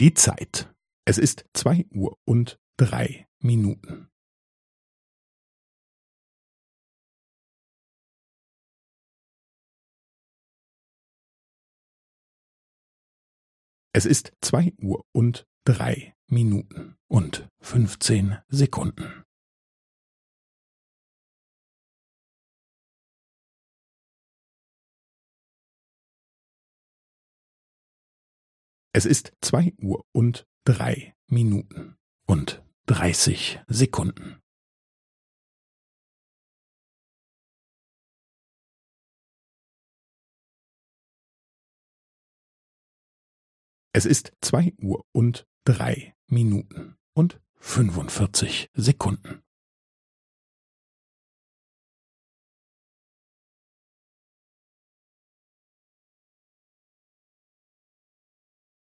Die Zeit. Es ist zwei Uhr und drei Minuten. Es ist zwei Uhr und drei Minuten und fünfzehn Sekunden. Es ist zwei Uhr und drei Minuten und dreißig Sekunden. Es ist zwei Uhr und drei Minuten und fünfundvierzig Sekunden.